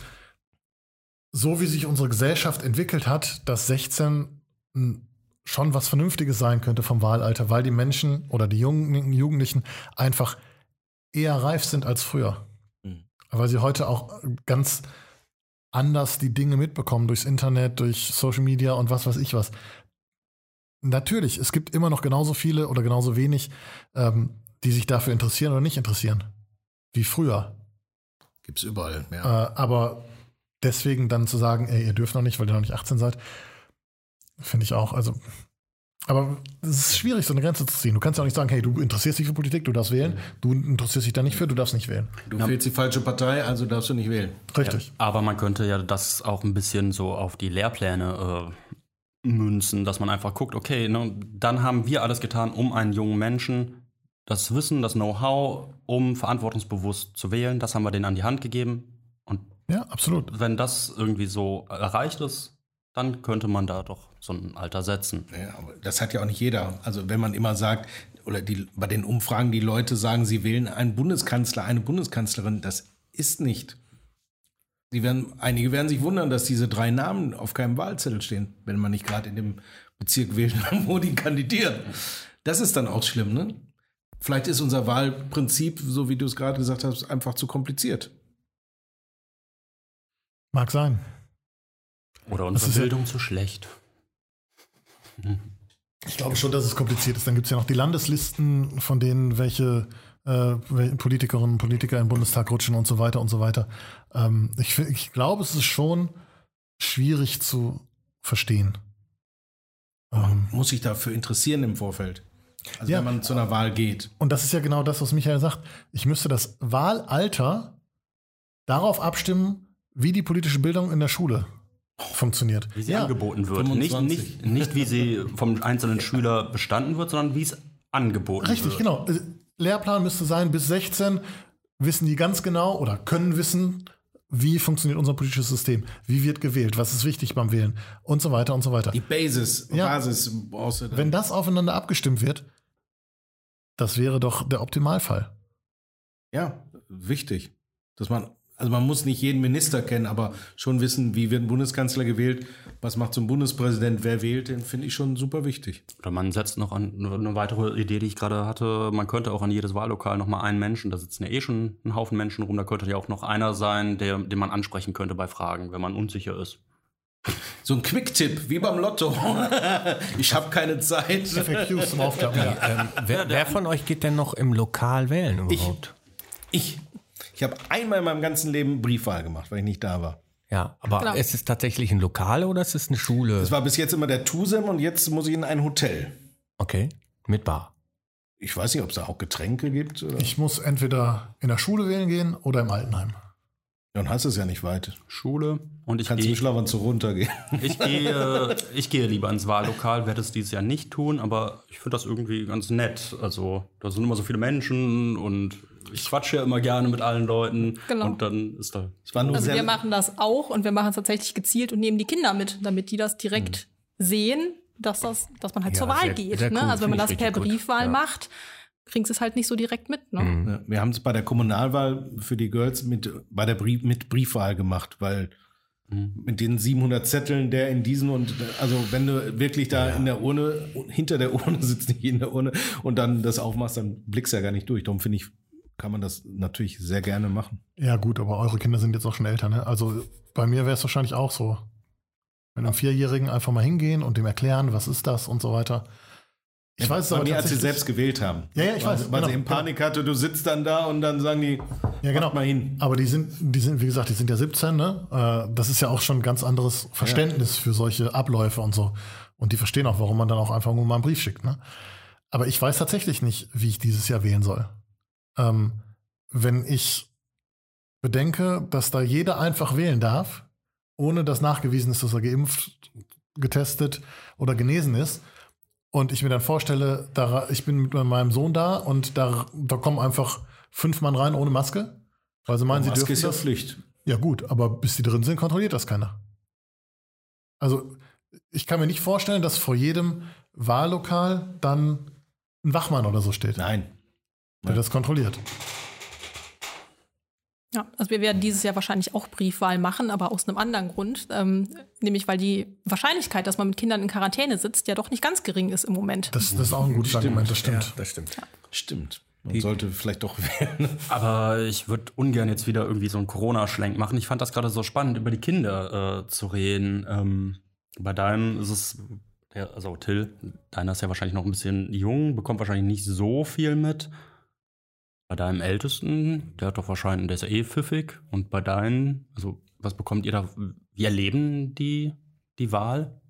so wie sich unsere Gesellschaft entwickelt hat, dass 16 mh, schon was Vernünftiges sein könnte vom Wahlalter, weil die Menschen oder die jungen Jugendlichen einfach eher reif sind als früher. Mhm. Weil sie heute auch ganz anders die Dinge mitbekommen durchs Internet, durch Social Media und was weiß ich was. Natürlich, es gibt immer noch genauso viele oder genauso wenig, ähm, die sich dafür interessieren oder nicht interessieren. Wie früher. Gibt's überall, ja. Äh, aber deswegen dann zu sagen, ey, ihr dürft noch nicht, weil ihr noch nicht 18 seid, finde ich auch. Also, aber es ist schwierig, so eine Grenze zu ziehen. Du kannst ja auch nicht sagen, hey, du interessierst dich für Politik, du darfst wählen. Du interessierst dich da nicht für, du darfst nicht wählen. Du wählst die falsche Partei, also darfst du nicht wählen. Richtig. Aber man könnte ja das auch ein bisschen so auf die Lehrpläne äh, münzen, dass man einfach guckt, okay, ne, dann haben wir alles getan, um einen jungen Menschen das Wissen, das Know-how, um verantwortungsbewusst zu wählen, das haben wir denen an die Hand gegeben. Ja, absolut. wenn das irgendwie so erreicht ist, dann könnte man da doch so ein Alter setzen. Ja, aber das hat ja auch nicht jeder. Also wenn man immer sagt, oder die, bei den Umfragen die Leute sagen, sie wählen einen Bundeskanzler, eine Bundeskanzlerin, das ist nicht. Die werden, einige werden sich wundern, dass diese drei Namen auf keinem Wahlzettel stehen, wenn man nicht gerade in dem Bezirk wählt, [laughs] wo die kandidieren. Das ist dann auch schlimm, ne? Vielleicht ist unser Wahlprinzip, so wie du es gerade gesagt hast, einfach zu kompliziert. Mag sein. Oder Das unsere ist ja- Bildung zu schlecht. [laughs] Ich glaube schon, dass es kompliziert ist. Dann gibt es ja noch die Landeslisten, von denen welche äh, Politikerinnen und Politiker im Bundestag rutschen und so weiter und so weiter. Ähm, ich, ich glaube, es ist schon schwierig zu verstehen. Ähm, Muss sich dafür interessieren im Vorfeld. Also Ja. wenn man zu einer Wahl geht. und das ist ja genau das, was Michael sagt. Ich müsste das Wahlalter darauf abstimmen, wie die politische Bildung in der Schule funktioniert. Wie sie ja, angeboten wird. Nicht, 25. nicht, nicht wie sie vom einzelnen Schüler bestanden wird, sondern wie es angeboten Richtig, wird. genau. Äh, Lehrplan müsste sein, bis 16 wissen die ganz genau oder können wissen, wie funktioniert unser politisches System, wie wird gewählt, was ist wichtig beim Wählen und so weiter und so weiter. Die Basis, Ja. Basis. Wenn das aufeinander abgestimmt wird, das wäre doch der Optimalfall. Ja, wichtig. Dass man also man muss nicht jeden Minister kennen, aber schon wissen, wie wird ein Bundeskanzler gewählt, was macht so ein Bundespräsident, wer wählt, den finde ich schon super wichtig. Oder man setzt noch an eine weitere Idee, die ich gerade hatte. Man könnte auch an jedes Wahllokal noch mal einen Menschen, da sitzen ja eh schon ein Haufen Menschen rum, da könnte ja auch noch einer sein, der, den man ansprechen könnte bei Fragen, wenn man unsicher ist. So ein Quick-Tipp, wie beim Lotto. [laughs] ich habe keine Zeit. FAQs zum Aufklappen. Ja. Ähm, wer, wer von euch geht denn noch im Lokal wählen überhaupt? Ich. Ich habe einmal in meinem ganzen Leben Briefwahl gemacht, weil ich nicht da war. Ja, aber Genau. ist es tatsächlich ein Lokal oder ist es eine Schule? Das war bis jetzt immer der Tusem und jetzt muss ich in ein Hotel. Okay, mit Bar. Ich weiß nicht, ob es da auch Getränke gibt. Oder? Ich muss entweder in der Schule wählen gehen oder im Altenheim. Dann hast du es ja nicht weit. Schule und ich Kannst du gehe mit Schlafanzug runtergehen. ich [laughs] gehe, ich gehe lieber ins Wahllokal, werde es dieses Jahr nicht tun, aber ich finde das irgendwie ganz nett. Also, da sind immer so viele Menschen und ich quatsche ja immer gerne mit allen Leuten. Genau. Und dann ist da. Es war nur Also sehr, wir machen das auch und wir machen es tatsächlich gezielt und nehmen die Kinder mit, damit die das direkt sehen, dass das, dass man halt Ja, zur Wahl sehr- geht. sehr ne? cool, Also wenn man das per. Briefwahl Ja. macht, kriegen sie es halt nicht so direkt mit. Ne? Mhm. Ja, wir haben es bei der Kommunalwahl für die Girls mit, bei der Brief, mit Briefwahl gemacht, weil mit den 700 Zetteln, der in diesen und also wenn du wirklich da in der Urne, hinter der Urne [laughs] sitzt, nicht in der Urne und dann das aufmachst, dann blickst du ja gar nicht durch. Darum finde ich, kann man das natürlich sehr gerne machen. Ja, gut, aber eure Kinder sind jetzt auch schon älter, ne? Also bei mir wäre es wahrscheinlich auch so. Mit einem Vierjährigen einfach mal hingehen und dem erklären, was ist das und so weiter. Ich weiß es aber mir, als sie selbst gewählt haben. Ja, ja, ich weil, weiß, Weil genau, sie in Panik hatte, du sitzt dann da und dann sagen die, Ja, genau. mal hin. Aber die sind, die sind, wie gesagt, die sind ja 17, ne? Äh, Das ist ja auch schon ein ganz anderes Verständnis für solche Abläufe und so. Und die verstehen auch, warum man dann auch einfach nur mal einen Brief schickt, ne? Aber ich weiß tatsächlich nicht, wie ich dieses Jahr wählen soll. Ähm, wenn ich bedenke, dass da jeder einfach wählen darf, ohne dass nachgewiesen ist, dass er geimpft, getestet oder genesen ist, und ich mir dann vorstelle, da, ich bin mit meinem Sohn da und da, da kommen einfach fünf Mann rein ohne Maske, weil sie meinen, sie Maske dürfen ist ja das. Pflicht. Ja gut, aber bis die drin sind, kontrolliert das keiner. Also ich kann mir nicht vorstellen, dass vor jedem Wahllokal dann ein Wachmann oder so steht, Nein. Der das kontrolliert. Ja, also wir werden dieses Jahr wahrscheinlich auch Briefwahl machen, aber aus einem anderen Grund. Ähm, nämlich weil die Wahrscheinlichkeit, dass man mit Kindern in Quarantäne sitzt, ja doch nicht ganz gering ist im Moment. Das, das ist auch ein gutes Stimmt. Argument, das stimmt. das stimmt. Stimmt. Man sollte vielleicht doch [laughs] wählen. Aber ich würde ungern jetzt wieder irgendwie so einen Corona-Schlenk machen. Ich fand das gerade so spannend, über die Kinder äh, zu reden. Ähm, bei deinem ist es, ja, also Till, deiner ist ja wahrscheinlich noch ein bisschen jung, bekommt wahrscheinlich nicht so viel mit. Bei deinem Ältesten, der hat doch wahrscheinlich, der ist ja eh pfiffig. Und bei deinen, also was bekommt ihr da, wie erleben die die Wahl?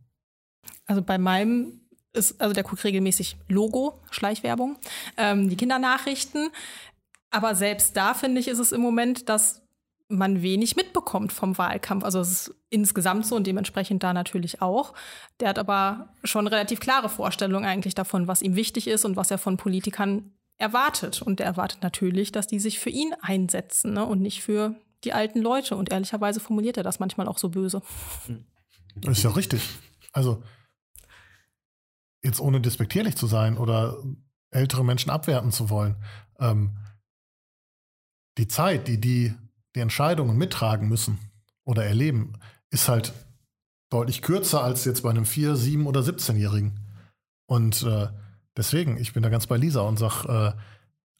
Also bei meinem ist, also der guckt regelmäßig Logo, Schleichwerbung, ähm, die Kindernachrichten. Aber selbst da finde ich, ist es im Moment, dass man wenig mitbekommt vom Wahlkampf. Also es ist insgesamt so und dementsprechend da natürlich auch. Der hat aber schon relativ klare Vorstellungen eigentlich davon, was ihm wichtig ist und was er von Politikern erwartet. Und der erwartet natürlich, dass die sich für ihn einsetzen ne? und nicht für die alten Leute. Und ehrlicherweise formuliert er das manchmal auch so böse. Das ist ja richtig. Also, jetzt ohne despektierlich zu sein oder ältere Menschen abwerten zu wollen, ähm, die Zeit, die die die Entscheidungen mittragen müssen oder erleben, ist halt deutlich kürzer als jetzt bei einem 4-, 7- oder 17-Jährigen. Und äh, deswegen, ich bin da ganz bei Lisa und sag, äh,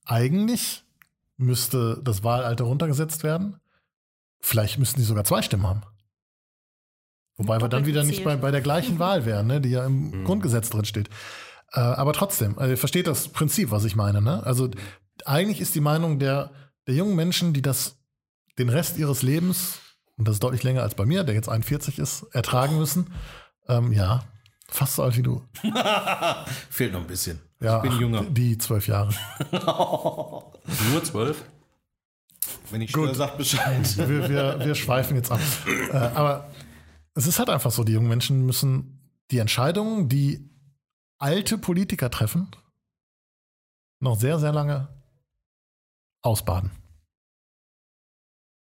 eigentlich müsste das Wahlalter runtergesetzt werden. Vielleicht müssten die sogar zwei Stimmen haben. Wobei wir dann wieder nicht bei, bei der gleichen Wahl wären, ne, die ja im Mhm. Grundgesetz drin steht. Äh, aber trotzdem, also ihr versteht das Prinzip, was ich meine. Ne? Also eigentlich ist die Meinung der, der jungen Menschen, die das den Rest ihres Lebens, und das ist deutlich länger als bei mir, der jetzt 41 ist, ertragen müssen, ähm, ja, fast so alt wie du. [laughs] Fehlt noch ein bisschen. Ja, ich bin jünger. Die zwölf Jahre. [laughs] Nur zwölf? Wenn ich Gut. störe, sagt Bescheid. [laughs] wir, wir, wir schweifen jetzt ab. Äh, aber es ist halt einfach so, die jungen Menschen müssen die Entscheidungen, die alte Politiker treffen, noch sehr, sehr lange ausbaden.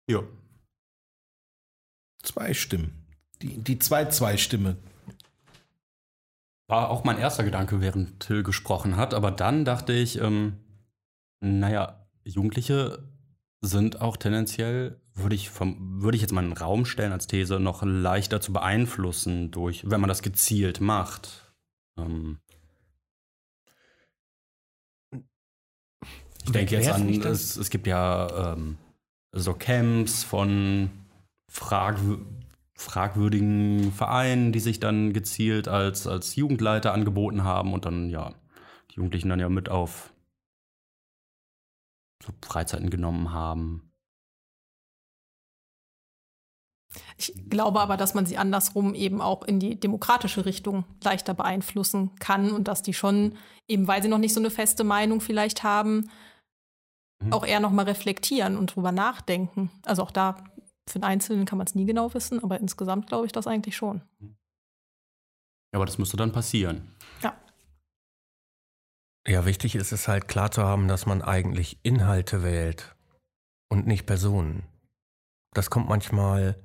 Ja. Zwei Stimmen. Die, die Zwei-Zwei-Stimme. War auch mein erster Gedanke, während Till gesprochen hat. Aber dann dachte ich, ähm, naja, Jugendliche sind auch tendenziell würde ich, vom, würde ich jetzt mal in den Raum stellen als These, noch leichter zu beeinflussen durch, wenn man das gezielt macht. Ähm ich denke jetzt an, es, es gibt ja ähm, so Camps von fragw fragwürdigen Vereinen, die sich dann gezielt als, als Jugendleiter angeboten haben und dann ja die Jugendlichen dann ja mit auf so Freizeiten genommen haben. Ich glaube aber, dass man sie andersrum eben auch in die demokratische Richtung leichter beeinflussen kann und dass die schon, eben weil sie noch nicht so eine feste Meinung vielleicht haben, mhm. auch eher nochmal reflektieren und drüber nachdenken. Also auch da, für den Einzelnen kann man es nie genau wissen, aber insgesamt glaube ich das eigentlich schon. Ja, aber das müsste dann passieren. Ja. Ja, wichtig ist es halt klar zu haben, dass man eigentlich Inhalte wählt und nicht Personen. Das kommt manchmal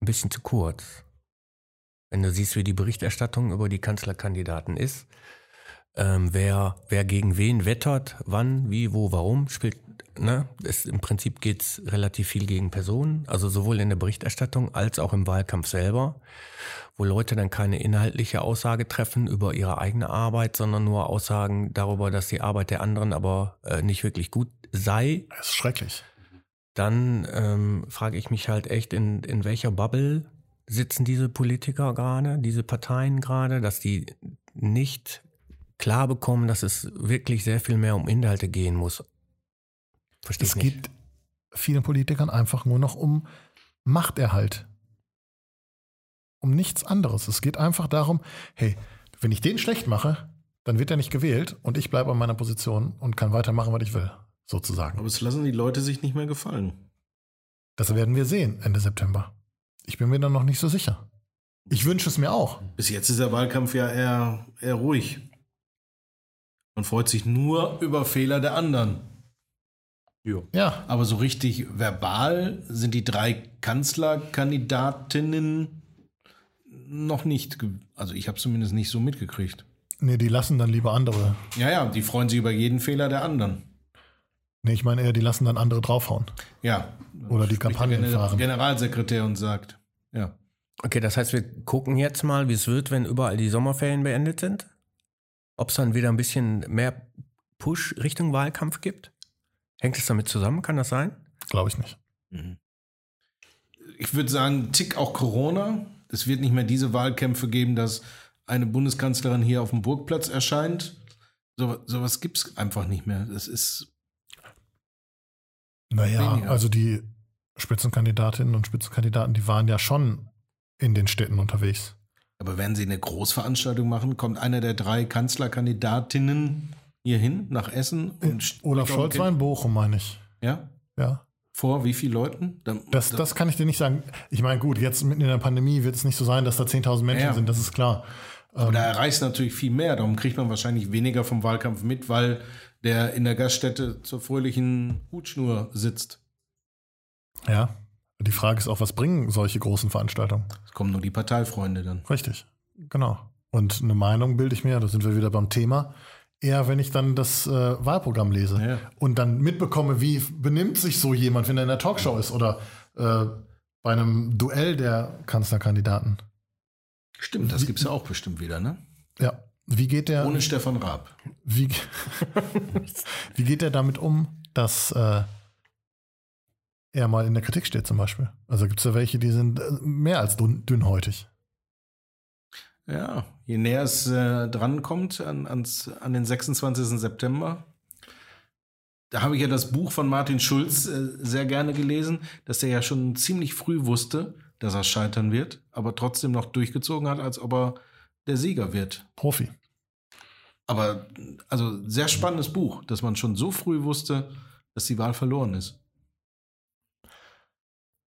ein bisschen zu kurz. Wenn du siehst, wie die Berichterstattung über die Kanzlerkandidaten ist, ähm, wer, wer gegen wen wettert, wann, wie, wo, warum, spielt, ne? Es, Im Prinzip geht es relativ viel gegen Personen, also sowohl in der Berichterstattung als auch im Wahlkampf selber, wo Leute dann keine inhaltliche Aussage treffen über ihre eigene Arbeit, sondern nur Aussagen darüber, dass die Arbeit der anderen aber äh, nicht wirklich gut sei. Das ist schrecklich dann ähm, frage ich mich halt echt, in, in welcher Bubble sitzen diese Politiker gerade, diese Parteien gerade, dass die nicht klar bekommen, dass es wirklich sehr viel mehr um Inhalte gehen muss. Verstehe es geht vielen Politikern einfach nur noch um Machterhalt. Um nichts anderes. Es geht einfach darum, hey, wenn ich den schlecht mache, dann wird er nicht gewählt und ich bleibe an meiner Position und kann weitermachen, was ich will sozusagen. Aber es lassen die Leute sich nicht mehr gefallen. Das werden wir sehen Ende September. Ich bin mir da noch nicht so sicher. Ich wünsche es mir auch. Bis jetzt ist der Wahlkampf ja eher, eher ruhig. Man freut sich nur über Fehler der anderen. Jo. Ja. Aber so richtig verbal sind die drei Kanzlerkandidatinnen noch nicht. Also ich habe zumindest nicht so mitgekriegt. Nee, die lassen dann lieber andere. Ja, ja, die freuen sich über jeden Fehler der anderen. Nee, ich meine eher, die lassen dann andere draufhauen. Ja. Oder die Kampagnen der fahren. Generalsekretär und sagt, ja. Okay, das heißt, wir gucken jetzt mal, wie es wird, wenn überall die Sommerferien beendet sind. Ob es dann wieder ein bisschen mehr Push Richtung Wahlkampf gibt? Hängt es damit zusammen? Kann das sein? Glaube ich nicht. Mhm. Ich würde sagen, Tick auch Corona. Es wird nicht mehr diese Wahlkämpfe geben, dass eine Bundeskanzlerin hier auf dem Burgplatz erscheint. So, sowas gibt es einfach nicht mehr. Das ist naja, weniger. also die Spitzenkandidatinnen und Spitzenkandidaten, die waren ja schon in den Städten unterwegs. Aber wenn sie eine Großveranstaltung machen, kommt einer der drei Kanzlerkandidatinnen hier hin, nach Essen? Und Olaf Scholz war in Bochum, meine ich. Ja? Ja. Vor wie vielen Leuten? Da, das, da, das kann ich dir nicht sagen. Ich meine, gut, jetzt mitten in der Pandemie wird es nicht so sein, dass da 10.000 Menschen ja. sind, das ist klar. Aber ähm, da erreicht es natürlich viel mehr. Darum kriegt man wahrscheinlich weniger vom Wahlkampf mit, weil der in der Gaststätte zur fröhlichen Hutschnur sitzt. Ja. Die Frage ist auch, was bringen solche großen Veranstaltungen? Es kommen nur die Parteifreunde dann. Richtig, genau. Und eine Meinung bilde ich mir, da sind wir wieder beim Thema, eher wenn ich dann das äh, Wahlprogramm lese ja. und dann mitbekomme, wie benimmt sich so jemand, wenn er in der Talkshow ist oder äh, bei einem Duell der Kanzlerkandidaten. Stimmt, das gibt es ja auch bestimmt wieder, ne? Ja. Wie geht der. Ohne Stefan Raab. Wie, [laughs] wie geht er damit um, dass äh, er mal in der Kritik steht, zum Beispiel? Also gibt es ja welche, die sind äh, mehr als dünn, dünnhäutig. Ja, je näher es äh, drankommt an, ans, an den 26. September, da habe ich ja das Buch von Martin Schulz äh, sehr gerne gelesen, dass er ja schon ziemlich früh wusste, dass er scheitern wird, aber trotzdem noch durchgezogen hat, als ob er der Sieger wird. Profi. Aber also sehr spannendes Buch, dass man schon so früh wusste, dass die Wahl verloren ist.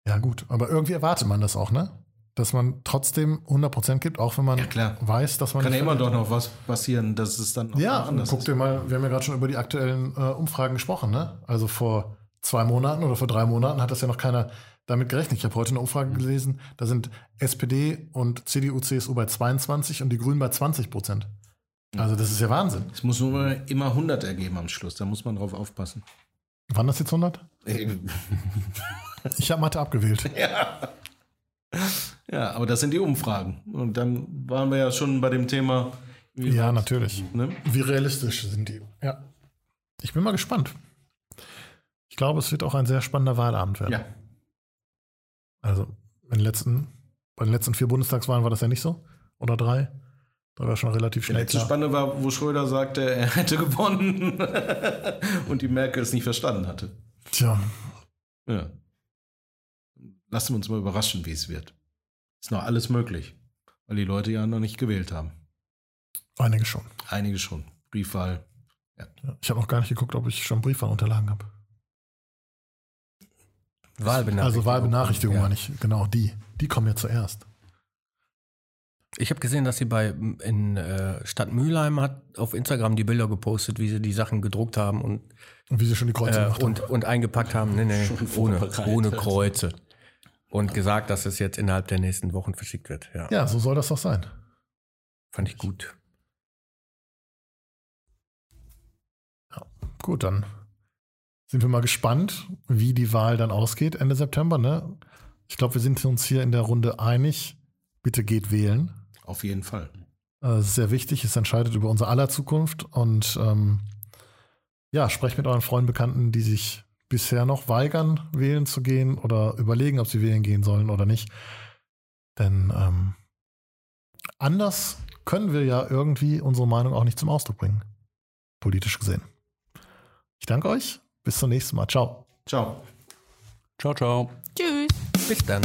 Ja, gut, aber irgendwie erwartet man das auch, ne? Dass man trotzdem 100% gibt, auch wenn man ja, weiß, dass man. Kann ja immer doch noch was passieren, dass es dann ja, anders guck dir mal, wir haben ja gerade schon über die aktuellen äh, Umfragen gesprochen, ne? Also vor zwei Monaten oder vor drei Monaten hat das ja noch keiner damit gerechnet. Ich habe heute eine Umfrage mhm. gelesen, da sind SPD und CDU, CSU bei 22 und die Grünen bei 20 Prozent. Also das ist ja Wahnsinn. Es muss nur immer 100 ergeben am Schluss, da muss man drauf aufpassen. Wann das jetzt 100? [laughs] Ich habe Mathe abgewählt. [laughs] Ja, aber das sind die Umfragen. Und dann waren wir ja schon bei dem Thema. wie Ja, natürlich. Ne? Wie realistisch sind die? Ja. Ich bin mal gespannt. Ich glaube, es wird auch ein sehr spannender Wahlabend werden. Ja. Also in den letzten, bei den letzten vier Bundestagswahlen war das ja nicht so. Oder drei. Da war schon relativ Der schnell letzte klar. Spannende war, wo Schröder sagte, er hätte gewonnen [laughs] und die Merkel es nicht verstanden hatte. Tja, Ja. Lassen wir uns mal überraschen, wie es wird. Ist noch alles möglich, weil die Leute ja noch nicht gewählt haben. einige schon. Einige schon. Briefwahl. Ja. Ich habe noch gar nicht geguckt, ob ich schon Briefwahlunterlagen habe. Wahlbenachrichtigung. Also Wahlbenachrichtigung Ja. meine ich. Genau, die. Die kommen ja zuerst. Ich habe gesehen, dass sie bei in äh, Stadt Mülheim hat auf Instagram die Bilder gepostet, wie sie die Sachen gedruckt haben und, Und wie sie schon die Kreuze äh, gemacht und, haben. und eingepackt haben. Nee, nee, ohne, ohne Kreuze. Und gesagt, dass es jetzt innerhalb der nächsten Wochen verschickt wird. Ja, Ja, so soll das doch sein. fand ich gut. Gut, dann sind wir mal gespannt, wie die Wahl dann ausgeht Ende September. Ne? Ich glaube, wir sind uns hier in der Runde einig. Bitte geht wählen. Auf jeden Fall. Äh, es ist sehr wichtig. Es entscheidet über unser aller Zukunft. Und ähm, ja, sprecht mit euren Freunden, Bekannten, die sich bisher noch weigern, wählen zu gehen oder überlegen, ob sie wählen gehen sollen oder nicht. Denn ähm, anders können wir ja irgendwie unsere Meinung auch nicht zum Ausdruck bringen. Politisch gesehen. Ich danke euch. Bis zum nächsten Mal. Ciao. Ciao. Ciao, ciao. Tschüss. Bis dann.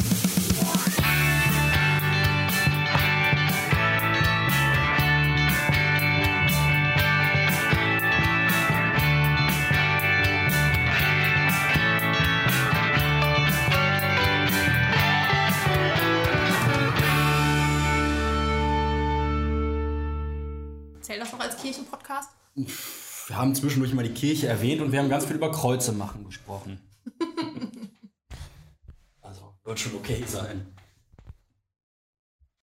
Kirchenpodcast? Wir haben zwischendurch mal die Kirche erwähnt und wir haben ganz viel über Kreuze machen gesprochen. [laughs] also, wird schon okay sein.